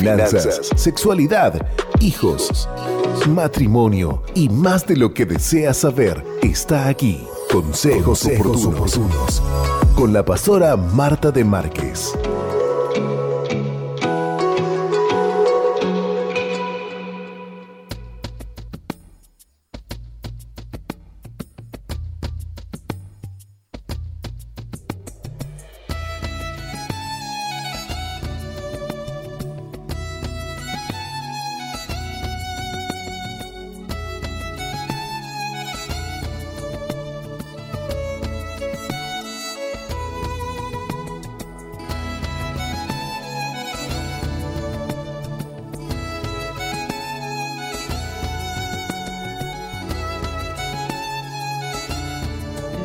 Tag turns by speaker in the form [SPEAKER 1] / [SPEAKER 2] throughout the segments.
[SPEAKER 1] finanzas, sexualidad, hijos, matrimonio y más de lo que deseas saber está aquí. Consejos, oportunos. Con la pastora Marta de Márquez.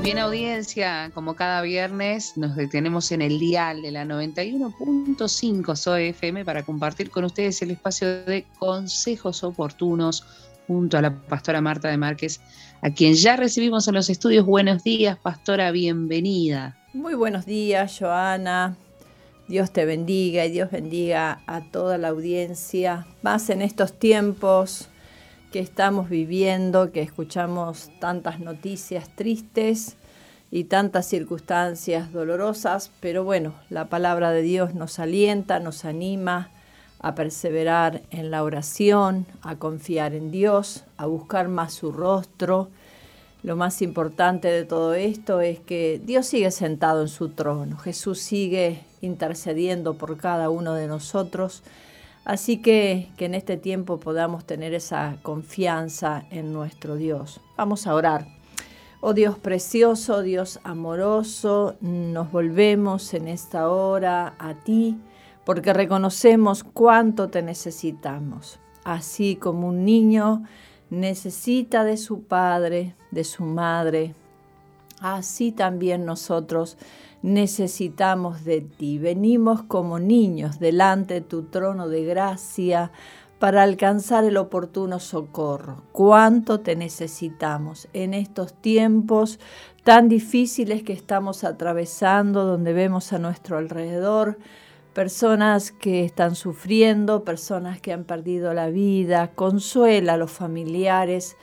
[SPEAKER 2] Bien audiencia, como cada viernes nos detenemos en el dial de la 91.5 SOE FM para compartir con ustedes el espacio de consejos oportunos junto a la pastora Marta de Márquez, a quien ya recibimos en los estudios. Buenos días, pastora, bienvenida.
[SPEAKER 3] Muy buenos días, Joana. Dios te bendiga y Dios bendiga a toda la audiencia, más en estos tiempos que estamos viviendo, que escuchamos tantas noticias tristes y tantas circunstancias dolorosas, pero bueno, la palabra de Dios nos alienta, nos anima a perseverar en la oración, a confiar en Dios, a buscar más su rostro. Lo más importante de todo esto es que Dios sigue sentado en su trono, Jesús sigue intercediendo por cada uno de nosotros Así que en este tiempo podamos tener esa confianza en nuestro Dios. Vamos a orar. Oh Dios precioso, Dios amoroso, nos volvemos en esta hora a ti porque reconocemos cuánto te necesitamos. Así como un niño necesita de su padre, de su madre, así también nosotros necesitamos de ti. Venimos como niños delante de tu trono de gracia para alcanzar el oportuno socorro. Cuánto te necesitamos en estos tiempos tan difíciles que estamos atravesando, donde vemos a nuestro alrededor personas que están sufriendo, personas que han perdido la vida. Consuela a los familiares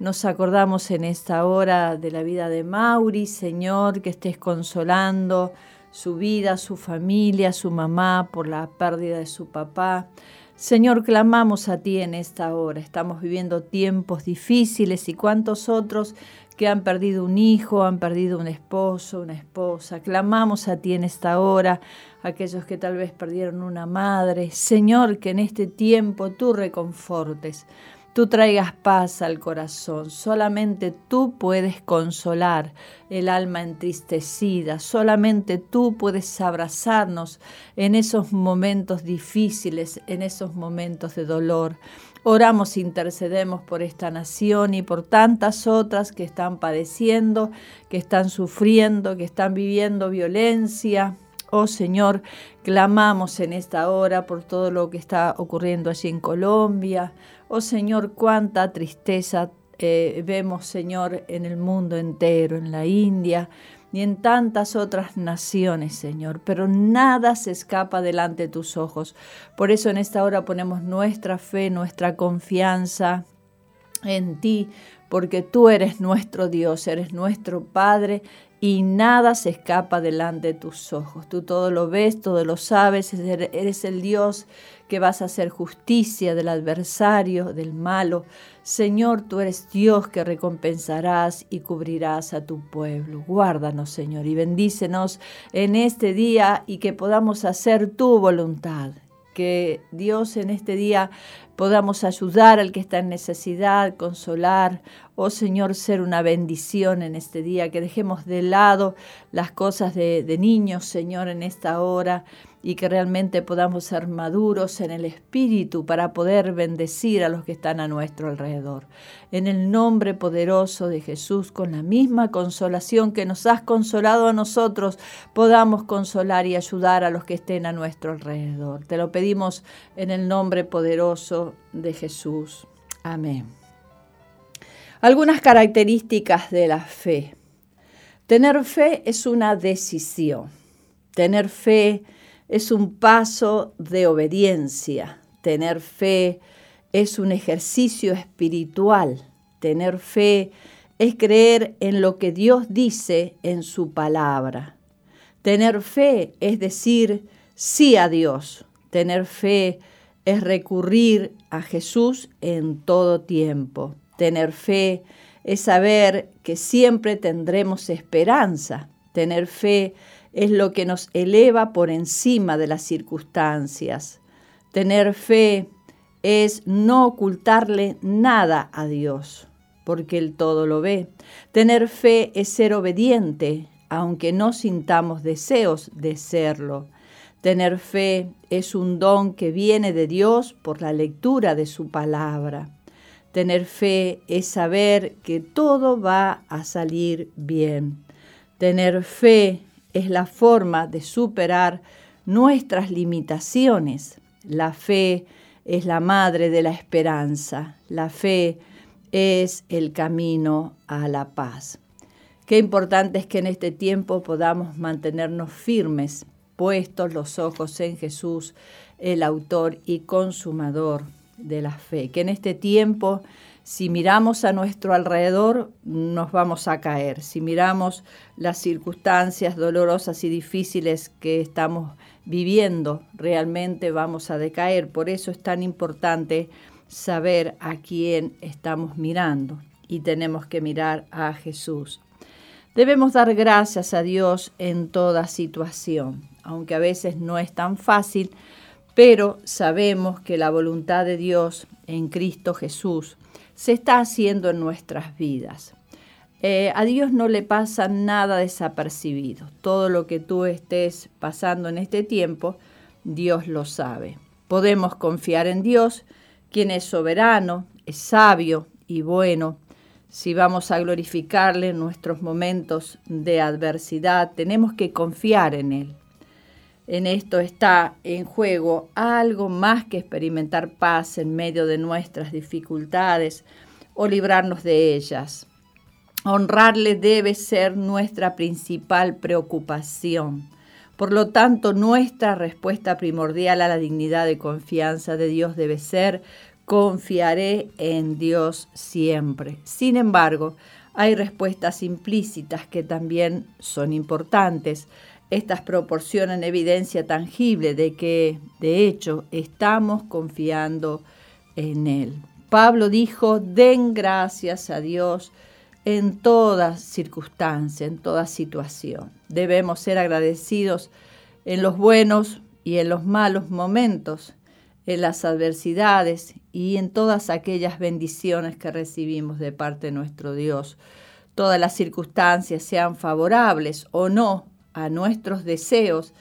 [SPEAKER 3] nos acordamos en esta hora de la vida de Mauri, Señor, que estés consolando su vida, su familia, su mamá por la pérdida de su papá. Señor, clamamos a ti en esta hora. Estamos viviendo tiempos difíciles y cuántos otros que han perdido un hijo, han perdido un esposo, una esposa. Clamamos a ti en esta hora, aquellos que tal vez perdieron una madre. Señor, que en este tiempo tú reconfortes tú traigas paz al corazón. Solamente tú puedes consolar el alma entristecida. Solamente tú puedes abrazarnos en esos momentos difíciles, en esos momentos de dolor. Oramos, intercedemos por esta nación y por tantas otras que están padeciendo, que están sufriendo, que están viviendo violencia, Oh Señor, clamamos en esta hora por todo lo que está ocurriendo allí en Colombia. Oh Señor, cuánta tristeza eh, vemos, Señor, en el mundo entero, en la India y en tantas otras naciones, Señor. Pero nada se escapa delante de tus ojos. Por eso en esta hora ponemos nuestra fe, nuestra confianza en ti, porque tú eres nuestro Dios, eres nuestro Padre y nada se escapa delante de tus ojos. Tú todo lo ves, todo lo sabes, eres el Dios que vas a hacer justicia del adversario, del malo. Señor, tú eres Dios que recompensarás y cubrirás a tu pueblo. Guárdanos, Señor, y bendícenos en este día y que podamos hacer tu voluntad. Que Dios en este día podamos ayudar al que está en necesidad, consolar, oh Señor, ser una bendición en este día, que dejemos de lado las cosas de, de niños, Señor, en esta hora y que realmente podamos ser maduros en el Espíritu para poder bendecir a los que están a nuestro alrededor. En el nombre poderoso de Jesús, con la misma consolación que nos has consolado a nosotros, podamos consolar y ayudar a los que estén a nuestro alrededor. Te lo pedimos en el nombre poderoso de Jesús. Amén. Algunas características de la fe. Tener fe es una decisión. Tener fe es un paso de obediencia. Tener fe es un ejercicio espiritual. Tener fe es creer en lo que Dios dice en su palabra. Tener fe es decir sí a Dios. Tener fe es recurrir a Jesús en todo tiempo. Tener fe es saber que siempre tendremos esperanza. Tener fe es lo que nos eleva por encima de las circunstancias. Tener fe es no ocultarle nada a Dios, porque Él todo lo ve. Tener fe es ser obediente, aunque no sintamos deseos de serlo. Tener fe es un don que viene de Dios por la lectura de su palabra. Tener fe es saber que todo va a salir bien. Tener fe es la forma de superar nuestras limitaciones. La fe es la madre de la esperanza. La fe es el camino a la paz. Qué importante es que en este tiempo podamos mantenernos firmes puestos los ojos en Jesús, el autor y consumador de la fe. Que en este tiempo, si miramos a nuestro alrededor, nos vamos a caer. Si miramos las circunstancias dolorosas y difíciles que estamos viviendo, realmente vamos a decaer. Por eso es tan importante saber a quién estamos mirando y tenemos que mirar a Jesús. Debemos dar gracias a Dios en toda situación aunque a veces no es tan fácil, pero sabemos que la voluntad de Dios en Cristo Jesús se está haciendo en nuestras vidas. Eh, a Dios no le pasa nada desapercibido. Todo lo que tú estés pasando en este tiempo, Dios lo sabe. Podemos confiar en Dios, quien es soberano, es sabio y bueno. Si vamos a glorificarle en nuestros momentos de adversidad, tenemos que confiar en Él. En esto está en juego algo más que experimentar paz en medio de nuestras dificultades o librarnos de ellas. Honrarle debe ser nuestra principal preocupación. Por lo tanto, nuestra respuesta primordial a la dignidad de confianza de Dios debe ser confiaré en Dios siempre. Sin embargo, hay respuestas implícitas que también son importantes. Estas proporcionan evidencia tangible de que, de hecho, estamos confiando en Él. Pablo dijo, den gracias a Dios en toda circunstancia, en toda situación. Debemos ser agradecidos en los buenos y en los malos momentos, en las adversidades y en todas aquellas bendiciones que recibimos de parte de nuestro Dios. Todas las circunstancias, sean favorables o no, a nuestros deseos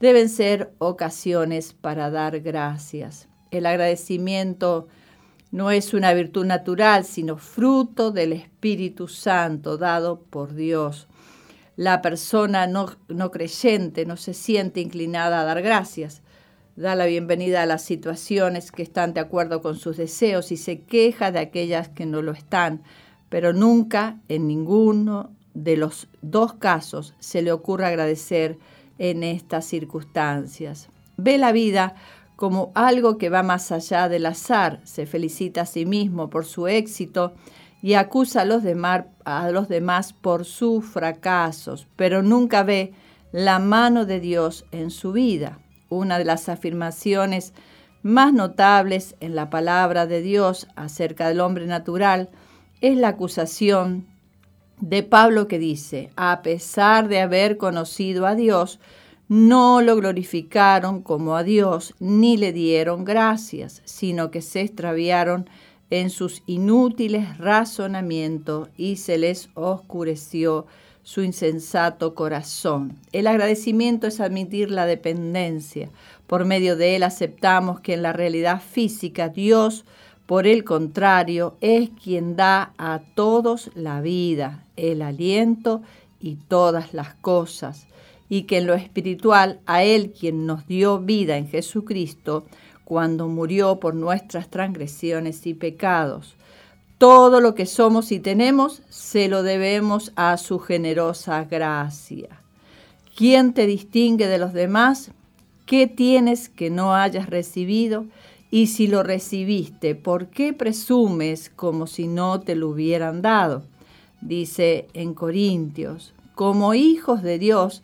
[SPEAKER 3] deben ser ocasiones para dar gracias. El agradecimiento no es una virtud natural, sino fruto del Espíritu Santo dado por Dios. La persona no, no, creyente no se siente inclinada a dar gracias, da la bienvenida a las situaciones que están de acuerdo con sus deseos y se queja de aquellas que no lo están, pero nunca en ninguno de los dos casos se le ocurre agradecer en estas circunstancias. Ve la vida como algo que va más allá del azar, se felicita a sí mismo por su éxito y acusa a los, demás, a los demás por sus fracasos, pero nunca ve la mano de Dios en su vida. Una de las afirmaciones más notables en la palabra de Dios acerca del hombre natural es la acusación de Pablo que dice, a pesar de haber conocido a Dios, no lo glorificaron como a Dios ni le dieron gracias, sino que se extraviaron en sus inútiles razonamientos y se les oscureció su insensato corazón. El agradecimiento es admitir la dependencia. Por medio de él aceptamos que en la realidad física Dios por el contrario, es quien da a todos la vida, el aliento y todas las cosas, y que en lo espiritual a Él quien nos dio vida en Jesucristo, cuando murió por nuestras transgresiones y pecados. Todo lo que somos y tenemos se lo debemos a su generosa gracia. ¿Quién te distingue de los demás? ¿Qué tienes que no hayas recibido? Y si lo recibiste, ¿por qué presumes como si no te lo hubieran dado? Dice en Corintios, como hijos de Dios,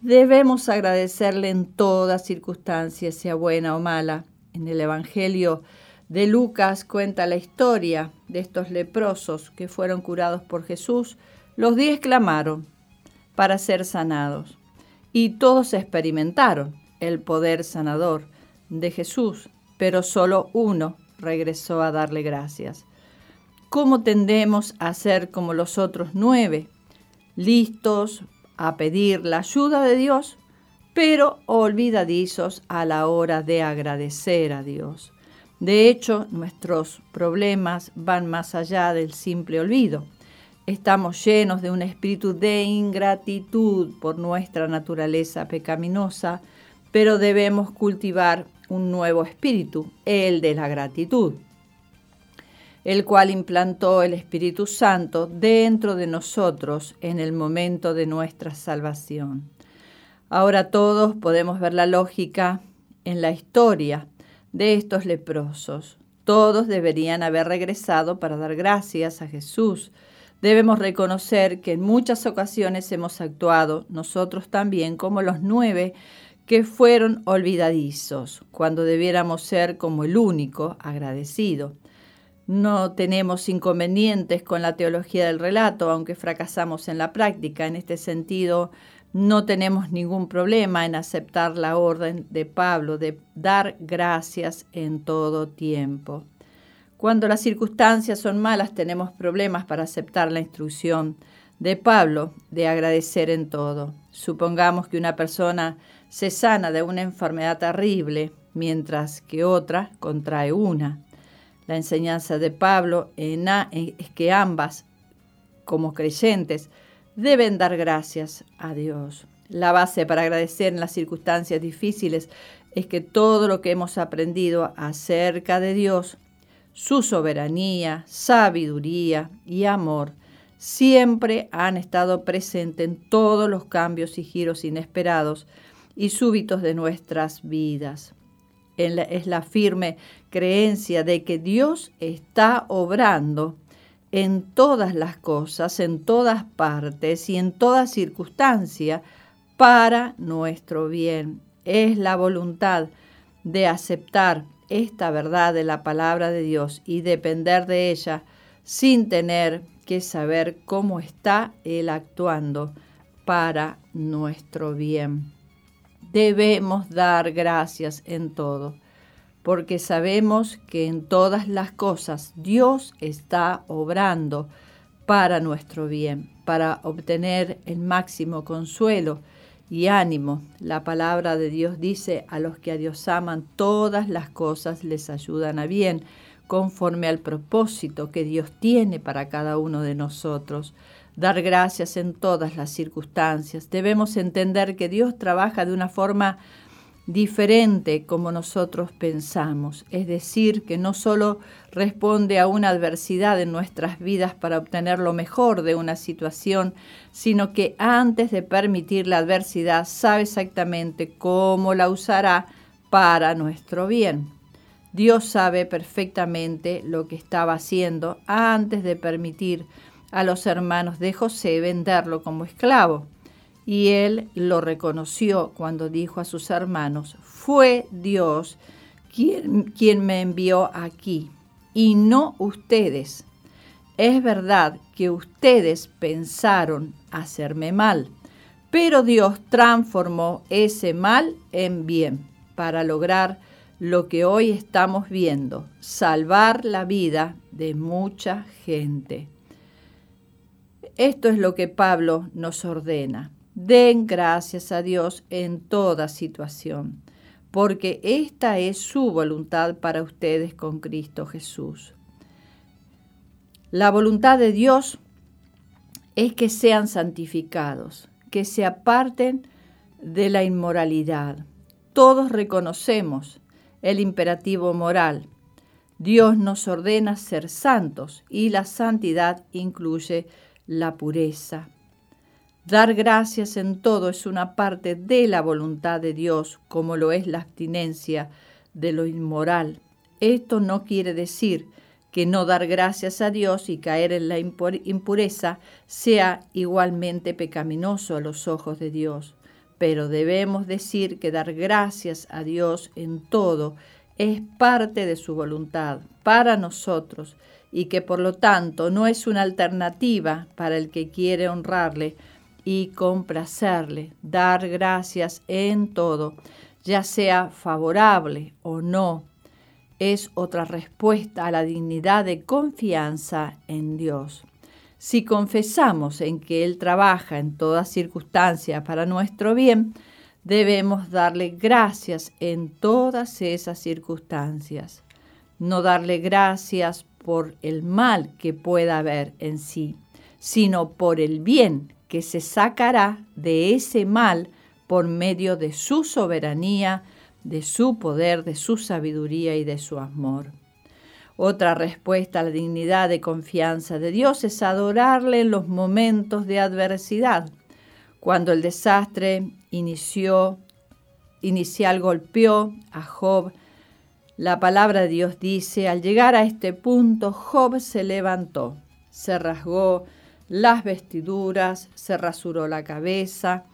[SPEAKER 3] debemos agradecerle en toda circunstancia, sea buena o mala. En el Evangelio de Lucas cuenta la historia de estos leprosos que fueron curados por Jesús. Los diez clamaron para ser sanados y todos experimentaron el poder sanador de Jesús, pero solo uno regresó a darle gracias. ¿Cómo tendemos a ser como los otros nueve? Listos a pedir la ayuda de Dios, pero olvidadizos a la hora de agradecer a Dios. De hecho, nuestros problemas van más allá del simple olvido. Estamos llenos de un espíritu de ingratitud por nuestra naturaleza pecaminosa, pero debemos cultivar un nuevo espíritu, el de la gratitud, el cual implantó el Espíritu Santo dentro de nosotros en el momento de nuestra salvación. Ahora todos podemos ver la lógica en la historia de estos leprosos. Todos deberían haber regresado para dar gracias a Jesús. Debemos reconocer que en muchas ocasiones hemos actuado nosotros también como los nueve que fueron olvidadizos, cuando debiéramos ser como el único agradecido. No tenemos inconvenientes con la teología del relato, aunque fracasamos en la práctica. En este sentido, no tenemos ningún problema en aceptar la orden de Pablo de dar gracias en todo tiempo. Cuando las circunstancias son malas tenemos problemas para aceptar la instrucción de Pablo de agradecer en todo. Supongamos que una persona se sana de una enfermedad terrible, mientras que otra contrae una. La enseñanza de Pablo es que ambas, como creyentes, deben dar gracias a Dios. La base para agradecer en las circunstancias difíciles es que todo lo que hemos aprendido acerca de Dios, su soberanía, sabiduría y amor, siempre han estado presentes en todos los cambios y giros inesperados y súbitos de nuestras vidas. Es la firme creencia de que Dios está obrando en todas las cosas, en todas partes y en toda circunstancia para nuestro bien. Es la voluntad de aceptar esta verdad de la palabra de Dios y depender de ella sin tener que saber cómo está Él actuando para nuestro bien. Debemos dar gracias en todo porque sabemos que en todas las cosas Dios está obrando para nuestro bien, para obtener el máximo consuelo y ánimo. La palabra de Dios dice, a los que a Dios aman, todas las cosas les ayudan a bien, conforme al propósito que Dios tiene para cada uno de nosotros. Dar gracias en todas las circunstancias. Debemos entender que Dios trabaja de una forma diferente como nosotros pensamos, es decir, que no solo responde a una adversidad en nuestras vidas para obtener lo mejor de una situación, sino que antes de permitir la adversidad sabe exactamente cómo la usará para nuestro bien. Dios sabe perfectamente lo que estaba haciendo antes de permitir a los hermanos de José venderlo como esclavo y él lo reconoció cuando dijo a sus hermanos, fue Dios quien, me envió aquí y no ustedes. Es verdad que ustedes pensaron hacerme mal, pero Dios transformó ese mal en bien para lograr lo que hoy estamos viendo, salvar la vida de mucha gente. Esto es lo que Pablo nos ordena. Den gracias a Dios en toda situación, porque esta es su voluntad para ustedes con Cristo Jesús. La voluntad de Dios es que sean santificados, que se aparten de la inmoralidad. Todos reconocemos el imperativo moral. Dios nos ordena ser santos y la santidad incluye la pureza. Dar gracias en todo es una parte de la voluntad de Dios, como lo es la abstinencia de lo inmoral. Esto no quiere decir que no dar gracias a Dios y caer en la impureza sea igualmente pecaminoso a los ojos de Dios, pero debemos decir que dar gracias a Dios en todo es parte de su voluntad para nosotros y que por lo tanto no es una alternativa para el que quiere honrarle, y complacerle, dar gracias en todo, ya sea favorable o no, es otra respuesta a la dignidad de confianza en Dios. Si confesamos en que Él trabaja en toda circunstancia para nuestro bien, debemos darle gracias en todas esas circunstancias. No darle gracias por el mal que pueda haber en sí, sino por el bien que se sacará de ese mal por medio de su soberanía, de su poder, de su sabiduría y de su amor. Otra respuesta a la dignidad de confianza de Dios es adorarle en los momentos de adversidad. Cuando el desastre inició, inicial golpeó a Job, la palabra de Dios dice, al llegar a este punto, Job se levantó, se rasgó las vestiduras, se rasuró la cabeza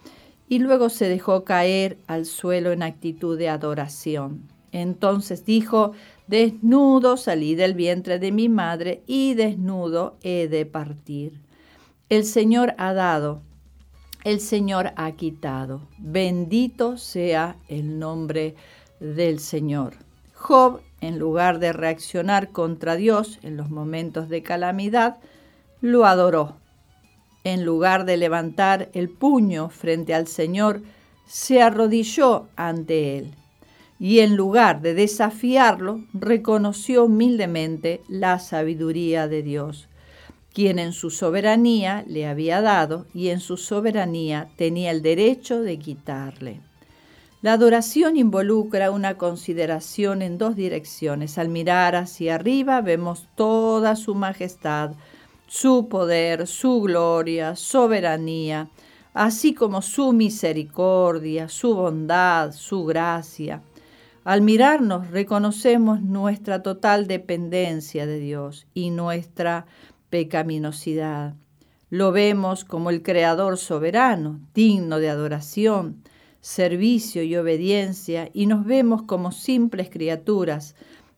[SPEAKER 3] y luego se dejó caer al suelo en actitud de adoración. Entonces dijo, desnudo salí del vientre de mi madre y desnudo he de partir. El Señor ha dado, el Señor ha quitado. Bendito sea el nombre del Señor. Job, en lugar de reaccionar contra Dios en los momentos de calamidad, lo adoró en lugar de levantar el puño frente al Señor, se arrodilló ante él y en lugar de desafiarlo, reconoció humildemente la sabiduría de Dios, quien en su soberanía le había dado y en su soberanía tenía el derecho de quitarle. La adoración involucra una consideración en dos direcciones. Al mirar hacia arriba vemos toda su majestad, su poder, su gloria, soberanía, así como su misericordia, su bondad, su gracia. Al mirarnos reconocemos nuestra total dependencia de Dios y nuestra pecaminosidad. Lo vemos como el Creador soberano, digno de adoración, servicio y obediencia, y nos vemos como simples criaturas,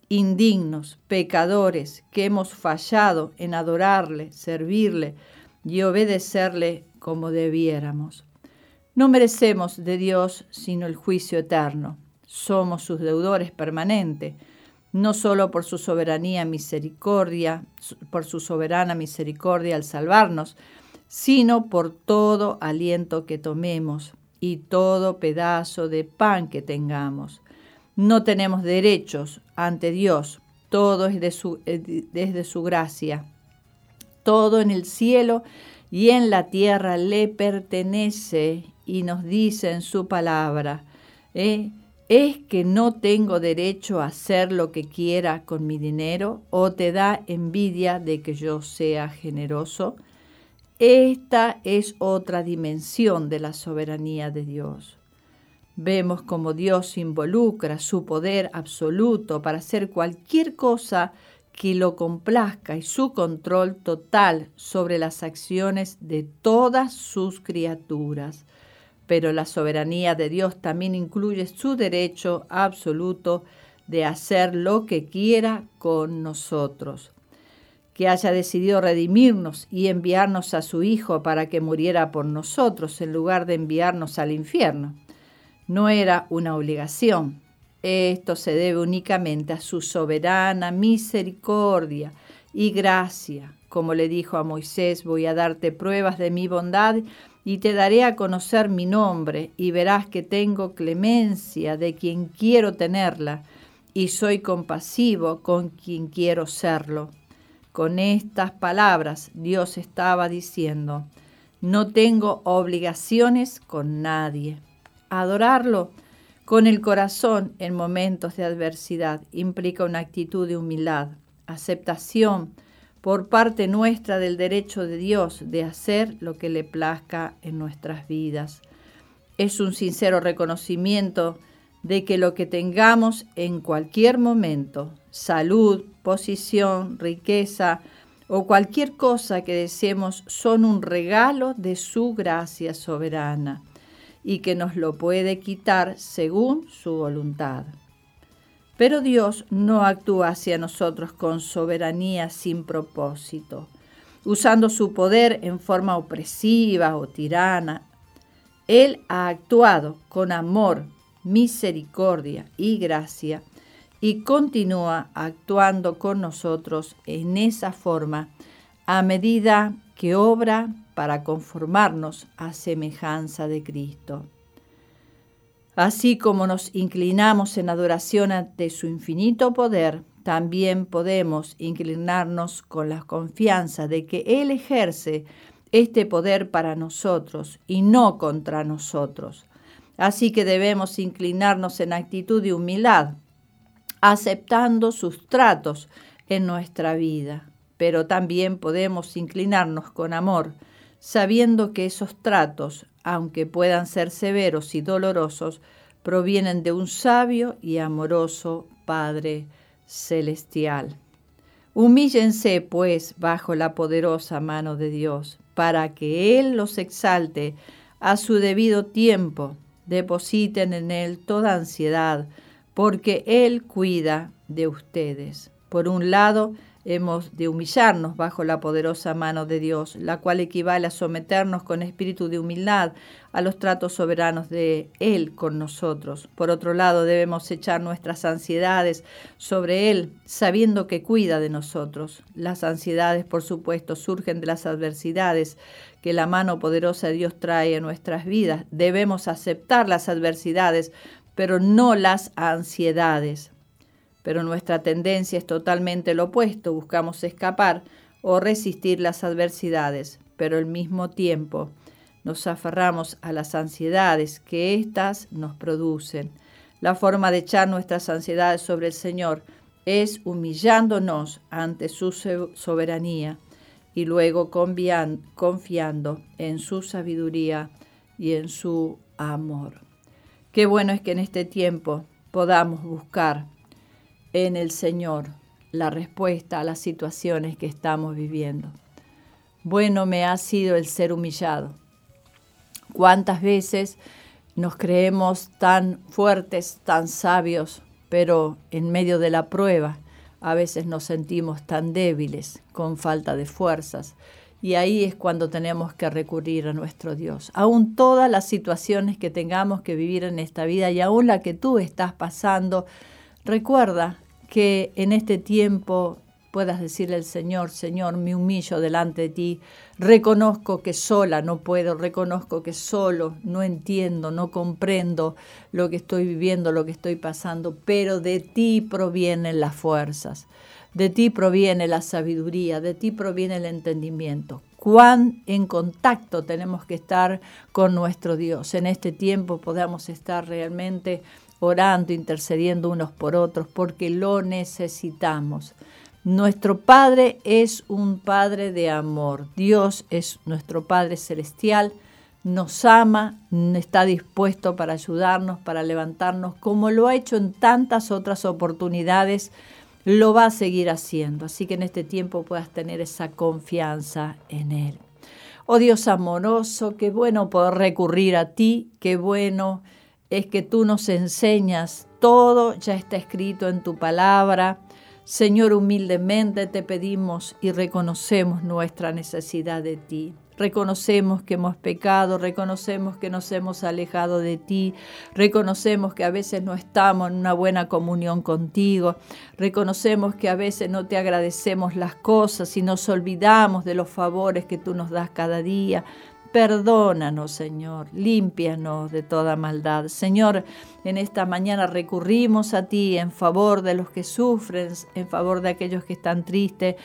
[SPEAKER 3] indignos, pecadores, que hemos fallado en adorarle, servirle y obedecerle como debiéramos. No merecemos de Dios sino el juicio eterno. Somos sus deudores permanentes, no solo por su soberanía misericordia, por su soberana misericordia al salvarnos, sino por todo aliento que tomemos y todo pedazo de pan que tengamos. No tenemos derechos ante Dios, todo es de su, desde su gracia. Todo en el cielo y en la tierra le pertenece y nos dice en su palabra, ¿eh? ¿es que no tengo derecho a hacer lo que quiera con mi dinero o te da envidia de que yo sea generoso? Esta es otra dimensión de la soberanía de Dios. Vemos como Dios involucra su poder absoluto para hacer cualquier cosa que lo complazca y su control total sobre las acciones de todas sus criaturas. Pero la soberanía de Dios también incluye su derecho absoluto de hacer lo que quiera con nosotros. Que haya decidido redimirnos y enviarnos a su Hijo para que muriera por nosotros en lugar de enviarnos al infierno no era una obligación. Esto se debe únicamente a su soberana misericordia y gracia. Como le dijo a Moisés, voy a darte pruebas de mi bondad y te daré a conocer mi nombre y verás que tengo clemencia de quien quiero tenerla y soy compasivo con quien quiero serlo. Con estas palabras Dios estaba diciendo, no tengo obligaciones con nadie. Adorarlo con el corazón en momentos de adversidad implica una actitud de humildad, aceptación por parte nuestra del derecho de Dios de hacer lo que le plazca en nuestras vidas. Es un sincero reconocimiento de que lo que tengamos en cualquier momento, salud, posición, riqueza o cualquier cosa que deseemos, son un regalo de su gracia soberana y que nos lo puede quitar según su voluntad. Pero Dios no actúa hacia nosotros con soberanía sin propósito, usando su poder en forma opresiva o tirana. Él ha actuado con amor, misericordia y gracia y continúa actuando con nosotros en esa forma a medida que obra para conformarnos a semejanza de Cristo. Así como nos inclinamos en adoración ante su infinito poder, también podemos inclinarnos con la confianza de que Él ejerce este poder para nosotros y no contra nosotros. Así que debemos inclinarnos en actitud de humildad, aceptando sus tratos en nuestra vida. Pero también podemos inclinarnos con amor, sabiendo que esos tratos aunque puedan ser severos y dolorosos, provienen de un sabio y amoroso Padre Celestial. Humíllense, pues, bajo la poderosa mano de Dios, para que Él los exalte a su debido tiempo. Depositen en Él toda ansiedad, porque Él cuida de ustedes. Por un lado, hemos de humillarnos bajo la poderosa mano de Dios, la cual equivale a someternos con espíritu de humildad a los tratos soberanos de Él con nosotros. Por otro lado, debemos echar nuestras ansiedades sobre Él, sabiendo que cuida de nosotros. Las ansiedades, por supuesto, surgen de las adversidades que la mano poderosa de Dios trae a nuestras vidas. Debemos aceptar las adversidades, pero no las ansiedades pero nuestra tendencia es totalmente lo opuesto, buscamos escapar o resistir las adversidades, pero al mismo tiempo nos aferramos a las ansiedades que éstas nos producen. La forma de echar nuestras ansiedades sobre el Señor es humillándonos ante su soberanía y luego confiando en su sabiduría y en su amor. Qué bueno es que en este tiempo podamos buscar en el Señor la respuesta a las situaciones que estamos viviendo. Bueno me ha sido el ser humillado. ¿Cuántas veces nos creemos tan fuertes, tan sabios, pero en medio de la prueba a veces nos sentimos tan débiles, con falta de fuerzas? Y ahí es cuando tenemos que recurrir a nuestro Dios. Aún todas las situaciones que tengamos que vivir en esta vida y aún la que tú estás pasando, recuerda que en este tiempo puedas decirle al Señor, Señor, me humillo delante de ti, reconozco que sola no puedo, reconozco que solo no entiendo, no comprendo lo que estoy viviendo, lo que estoy pasando, pero de ti provienen las fuerzas, de ti proviene la sabiduría, de ti proviene el entendimiento. Cuán en contacto tenemos que estar con nuestro Dios. En este tiempo podamos estar realmente orando, intercediendo unos por otros, porque lo necesitamos. Nuestro Padre es un Padre de amor. Dios es nuestro Padre celestial, nos ama, está dispuesto para ayudarnos, para levantarnos, como lo ha hecho en tantas otras oportunidades, lo va a seguir haciendo. Así que en este tiempo puedas tener esa confianza en Él. Oh Dios amoroso, qué bueno poder recurrir a ti, qué bueno es que tú nos enseñas, todo ya está escrito en tu palabra. Señor, humildemente te pedimos y reconocemos nuestra necesidad de ti. Reconocemos que hemos pecado, reconocemos que nos hemos alejado de ti, reconocemos que a veces no estamos en una buena comunión contigo, reconocemos que a veces no te agradecemos las cosas y nos olvidamos de los favores que tú nos das cada día. Perdónanos, Señor, límpianos de toda maldad. Señor, en esta mañana recurrimos a ti en favor de los que sufren, en favor de aquellos que están tristes,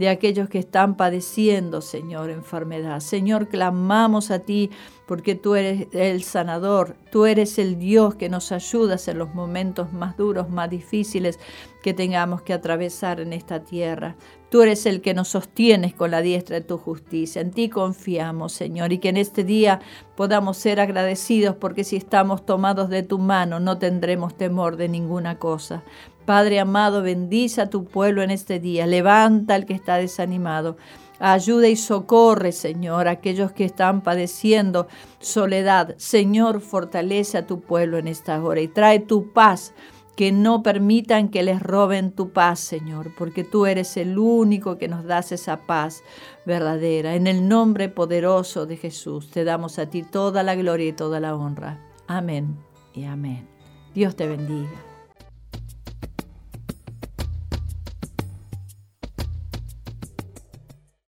[SPEAKER 3] de aquellos que están padeciendo, Señor, enfermedad. Señor, clamamos a ti porque tú eres el sanador, tú eres el Dios que nos ayudas en los momentos más duros, más difíciles que tengamos que atravesar en esta tierra. Tú eres el que nos sostienes con la diestra de tu justicia. En ti confiamos, Señor, y que en este día podamos ser agradecidos porque si estamos tomados de tu mano no tendremos temor de ninguna cosa. Padre amado, bendice a tu pueblo en este día. Levanta al que está desanimado. Ayuda y socorre, Señor, a aquellos que están padeciendo soledad. Señor, fortalece a tu pueblo en esta hora y trae tu paz. Que no permitan que les roben tu paz, Señor, porque tú eres el único que nos das esa paz verdadera. En el nombre poderoso de Jesús te damos a ti toda la gloria y toda la honra. Amén y amén. Dios te bendiga.